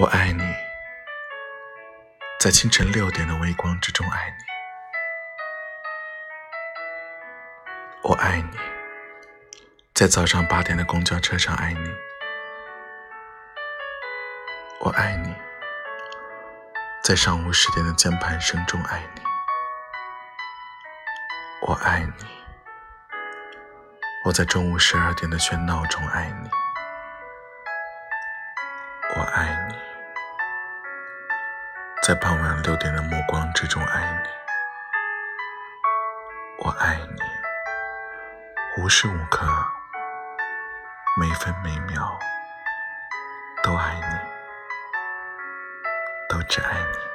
我爱你，在清晨六点的微光之中爱你。我爱你，在早上八点的公交车上爱你。我爱你，在上午十点的键盘声中爱你。我爱你，我在中午十二点的喧闹中爱你。我爱你，在傍晚六点的暮光之中爱你。我爱你，无时无刻、每分每秒都爱你，都只爱你。